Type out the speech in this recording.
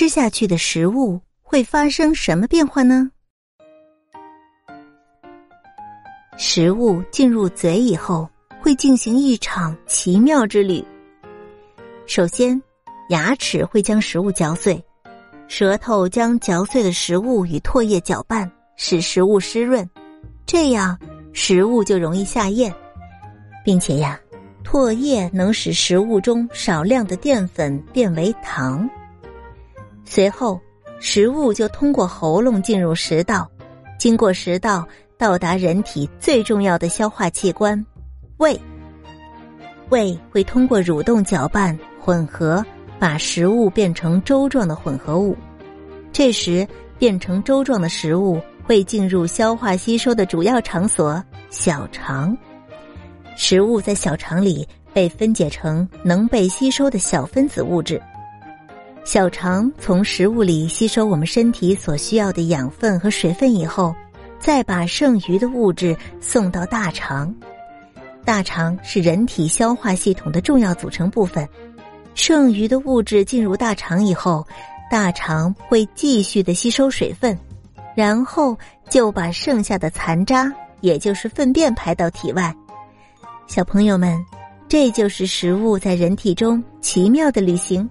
吃下去的食物会发生什么变化呢？食物进入嘴以后，会进行一场奇妙之旅。首先，牙齿会将食物嚼碎，舌头将嚼碎的食物与唾液搅拌，使食物湿润，这样食物就容易下咽，并且呀，唾液能使食物中少量的淀粉变为糖。随后，食物就通过喉咙进入食道，经过食道到达人体最重要的消化器官——胃。胃会通过蠕动搅拌混合，把食物变成粥状的混合物。这时，变成粥状的食物会进入消化吸收的主要场所——小肠。食物在小肠里被分解成能被吸收的小分子物质。小肠从食物里吸收我们身体所需要的养分和水分以后，再把剩余的物质送到大肠。大肠是人体消化系统的重要组成部分。剩余的物质进入大肠以后，大肠会继续的吸收水分，然后就把剩下的残渣，也就是粪便排到体外。小朋友们，这就是食物在人体中奇妙的旅行。